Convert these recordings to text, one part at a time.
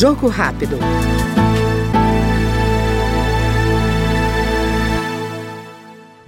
Jogo rápido.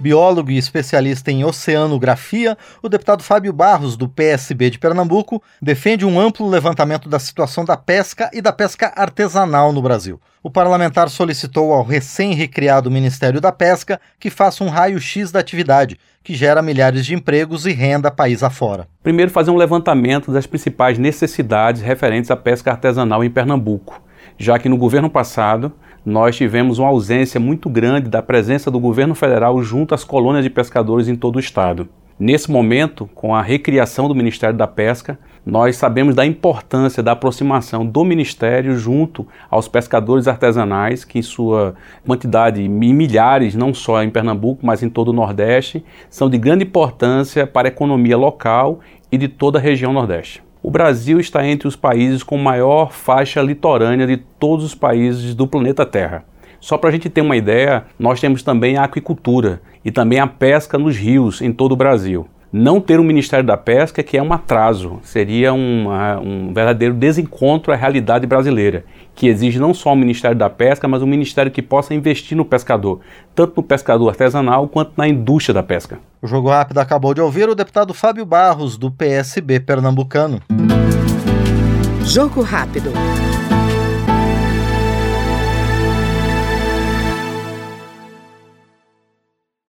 Biólogo e especialista em oceanografia, o deputado Fábio Barros, do PSB de Pernambuco, defende um amplo levantamento da situação da pesca e da pesca artesanal no Brasil. O parlamentar solicitou ao recém-recriado Ministério da Pesca que faça um raio-x da atividade, que gera milhares de empregos e renda país afora. Primeiro, fazer um levantamento das principais necessidades referentes à pesca artesanal em Pernambuco, já que no governo passado nós tivemos uma ausência muito grande da presença do governo federal junto às colônias de pescadores em todo o estado. Nesse momento, com a recriação do Ministério da Pesca, nós sabemos da importância da aproximação do Ministério junto aos pescadores artesanais, que em sua quantidade, em milhares, não só em Pernambuco, mas em todo o Nordeste, são de grande importância para a economia local e de toda a região Nordeste. O Brasil está entre os países com maior faixa litorânea de todos os países do planeta Terra. Só para a gente ter uma ideia, nós temos também a aquicultura e também a pesca nos rios em todo o Brasil não ter um Ministério da Pesca que é um atraso, seria uma, um verdadeiro desencontro à realidade brasileira, que exige não só o Ministério da Pesca, mas um Ministério que possa investir no pescador, tanto no pescador artesanal quanto na indústria da pesca. O Jogo Rápido acabou de ouvir o deputado Fábio Barros, do PSB pernambucano. Jogo Rápido.